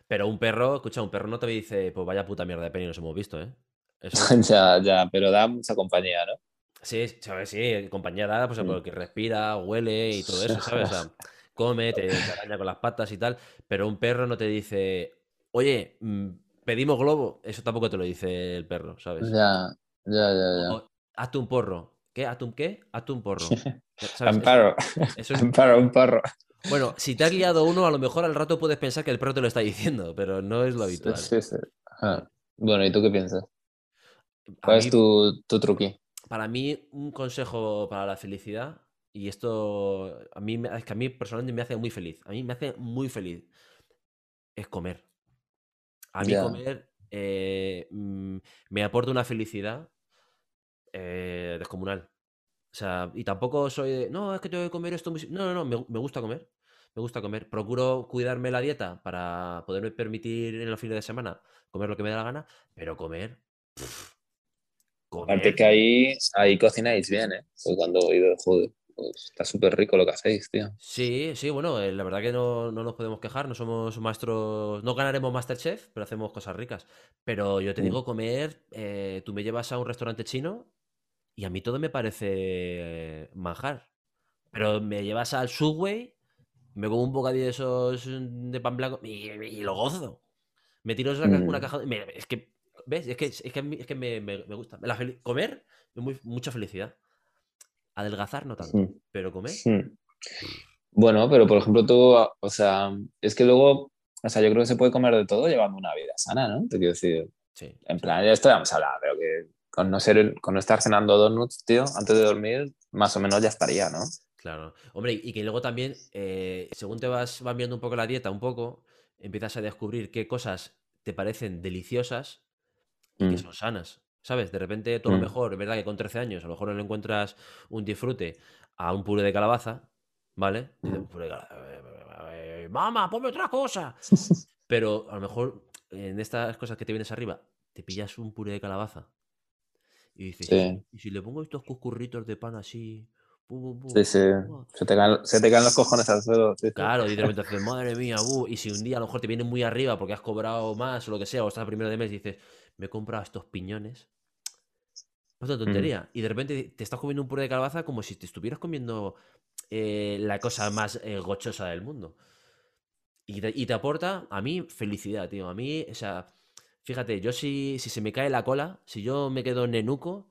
Pero un perro, escucha, un perro no te dice, pues vaya puta mierda de peli nos hemos visto, ¿eh? Eso, ya, ya, pero da mucha compañía, ¿no? sí, sabes, sí, compañía dada, pues Mm. porque respira, huele y todo eso, ¿sabes? O sea, come, te, te araña con las patas y tal, pero un perro no te dice, oye, mm, pedimos globo, eso tampoco te lo dice el perro, ¿sabes? Ya, ya, ya, ya. O, hazte un porro. ¿Qué? ¿Hazte un qué? Hazte un porro. ¿Sabes? Un Eso- es- un perro, un perro. Bueno, si te has liado uno, a lo mejor al rato puedes pensar que el perro te lo está diciendo, pero no es lo habitual. Sí, sí. Ajá. Bueno, ¿y tú qué piensas? A ¿Cuál mí- es tu, tu truqui? Para mí, un consejo para la felicidad, y esto a mí, es que a mí personalmente me hace muy feliz, a mí me hace muy feliz, es comer. A mí comer eh, mm, me aporta una felicidad eh, descomunal. O sea, y tampoco soy de, no, es que tengo que comer esto. muy si-". No, no, no, me, me gusta comer. Me gusta comer. Procuro cuidarme la dieta para poderme permitir en los fines de semana comer lo que me da la gana, pero comer. pff, Aparte comer- que ahí, ahí cocináis bien, ¿eh? Pues cuando he ido, joder, pues está súper rico lo que hacéis, tío. Sí, sí, bueno, eh, la verdad que no, no nos podemos quejar, no somos maestros, no ganaremos Masterchef, pero hacemos cosas ricas. Pero yo te Mm. digo, comer, eh, tú me llevas a un restaurante chino y a mí todo me parece manjar. Pero me llevas al Subway, me como un bocadillo de esos mm, de pan blanco y, y lo gozo. Me tiro una, ca- una Mm. caja, me- es que, ¿ves? Es que, es que, es que me, me- me gusta. La comer, muy- mucha felicidad. Adelgazar no tanto, pero comer... Bueno, pero por ejemplo tú, o sea, es que luego, o sea, yo creo que se puede comer de todo llevando una vida sana, ¿no? Te quiero decir, Sí. en plan, ya esto ya hemos hablado, pero que con no ser, con no estar cenando donuts, tío, antes de dormir, más o menos ya estaría, ¿no? Claro. Hombre, y que luego también, eh, según te vas, vas viendo un poco la dieta, un poco, empiezas a descubrir qué cosas te parecen deliciosas y que Mm, son sanas. ¿Sabes? De repente, tú a lo mm, mejor, es verdad que con 13 años, a lo mejor no le encuentras un disfrute a un puré de calabaza, ¿vale? Dices, mm. puré de calabaza. Mamá, ponme otra cosa. Pero a lo mejor en estas cosas que te vienes arriba, te pillas un puré de calabaza y dices, ¿y si, Sí, y si le pongo estos cuscurritos de pan así? Sí, sí. buah". Se te caen, se te caen los cojones al suelo. Sí. Claro, y de repente dices, madre mía, bu", y si un día a lo mejor te viene muy arriba porque has cobrado más o lo que sea, o estás a primero de mes y dices, me he comprado estos piñones, es una Mm, tontería. Y de repente te estás comiendo un puré de calabaza como si te estuvieras comiendo eh, la cosa más eh, gochosa del mundo. Y te, y te aporta a mí felicidad, tío. A mí, o sea, fíjate, yo si, si se me cae la cola, si yo me quedo nenuco,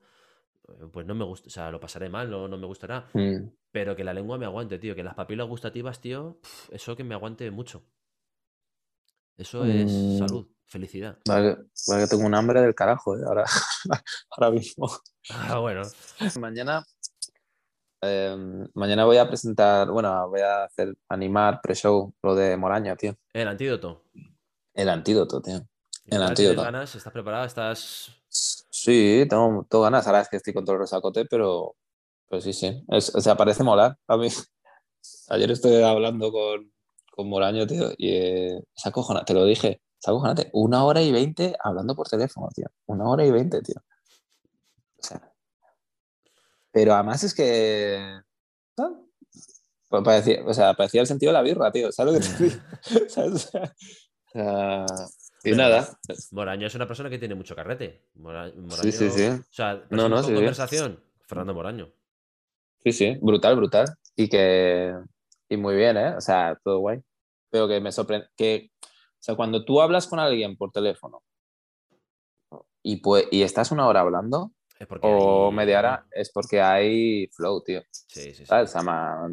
pues no me gusta, o sea, lo pasaré mal, no, no me gustará. mm. Pero que la lengua me aguante, tío. Que las papilas gustativas, tío, pf, eso que me aguante mucho. Eso es Mm, salud, felicidad. Vale, vale que tengo un hambre del carajo, ¿eh? Ahora, ahora mismo. Ah, bueno. Mañana, eh, mañana voy a presentar, bueno, voy a hacer animar pre-show lo de Moraño, tío. El antídoto. El antídoto, tío. ¿Y El antídoto. ganas? ¿Estás preparado? ¿Estás...? Sí, tengo, tengo ganas. Ahora es que estoy con todo el rosacote, pero, pero sí, sí. Es- o sea, parece molar. A mí, ayer estoy hablando con, con Moraño, tío, y eh, es acojonante, te lo dije. Es acojonante. Una hora y veinte hablando por teléfono, tío. Una hora y veinte, tío. O sea, pero además es que. ¿no? Pues parecía, o sea, parecía el sentido de la birra, tío. ¿Sabes lo que te digo? ¿Sabes? O sea, o sea, y nada. Moraño es una persona que tiene mucho carrete. Mora- Moraño... Sí, sí, sí. O sea, No, no, sí, sí. conversación, Fernando Moraño. Sí, sí, brutal, brutal. Y que. Y muy bien, ¿eh? O sea, todo guay. Pero que me sorprende. Que, o sea, cuando tú hablas con alguien por teléfono y, pues, y estás una hora hablando Es o hay- media hora, es porque hay flow, tío. Sí, sí, sí. ¿Sabes? O sea,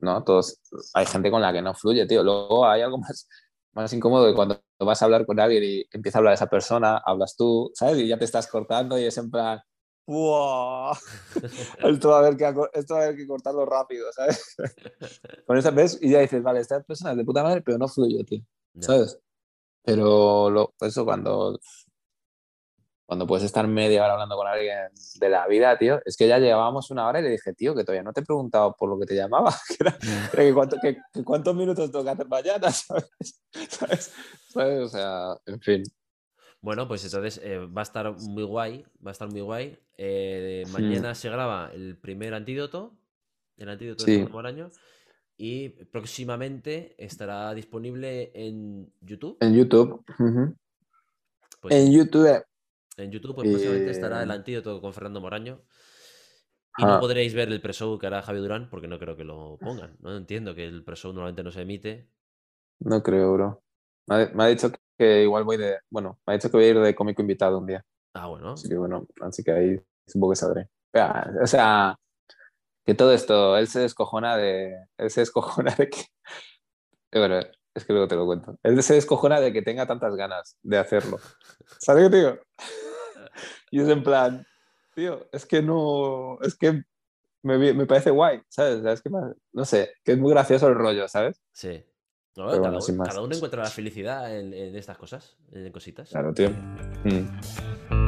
¿no? Todos, hay gente con la que no fluye, tío. Luego hay algo más, más incómodo que cuando vas a hablar con alguien y empieza a hablar esa persona, hablas tú, ¿sabes? Y ya te estás cortando y es en plan, ¡wow! esto, va a haber que, esto va a haber que cortarlo rápido, ¿sabes? con esa vez y ya dices, vale, esta persona es de puta madre, pero no fluye, tío. ¿sabes? Pero lo, eso cuando, cuando puedes estar media hora hablando con alguien de la vida, tío, es que ya llevábamos una hora y le dije, tío, que todavía no te he preguntado por lo que te llamaba, que era, que era que cuánto- que- que cuántos minutos tengo que hacer mañana, ¿sabes? ¿Sabes? ¿Sabes? O sea, en fin. Bueno, pues entonces eh, va a estar muy guay, va a estar muy guay. Eh, Hmm. mañana se graba el primer antídoto, el antídoto Sí. de Fernando Moraño, y próximamente estará disponible en YouTube. En YouTube. Pues En YouTube. En YouTube pues, próximamente estará el Eh, antídoto con Fernando Moraño. Y no ajá. podréis ver el pre-show que hará Javi Durán porque no creo que lo pongan. No entiendo que el pre-show normalmente no se emite. No creo, bro. Me ha, me ha dicho que igual voy de. Bueno, me ha dicho que voy a ir de cómico invitado un día. Ah, bueno. Así que bueno, así que ahí supongo que sabré. O sea, que todo esto, él se descojona de. Él se descojona de que. Bueno, es que luego te lo cuento. Él se descojona de que tenga tantas ganas de hacerlo. ¿Sabes qué te digo? Y es en plan, tío, es que no. Es que me, me parece guay, ¿sabes? O sea, es que me- no sé, que es muy gracioso el rollo, ¿sabes? Sí. No, bueno, cada uno encuentra la felicidad en, en estas cosas, en cositas. Claro, tío. Mm.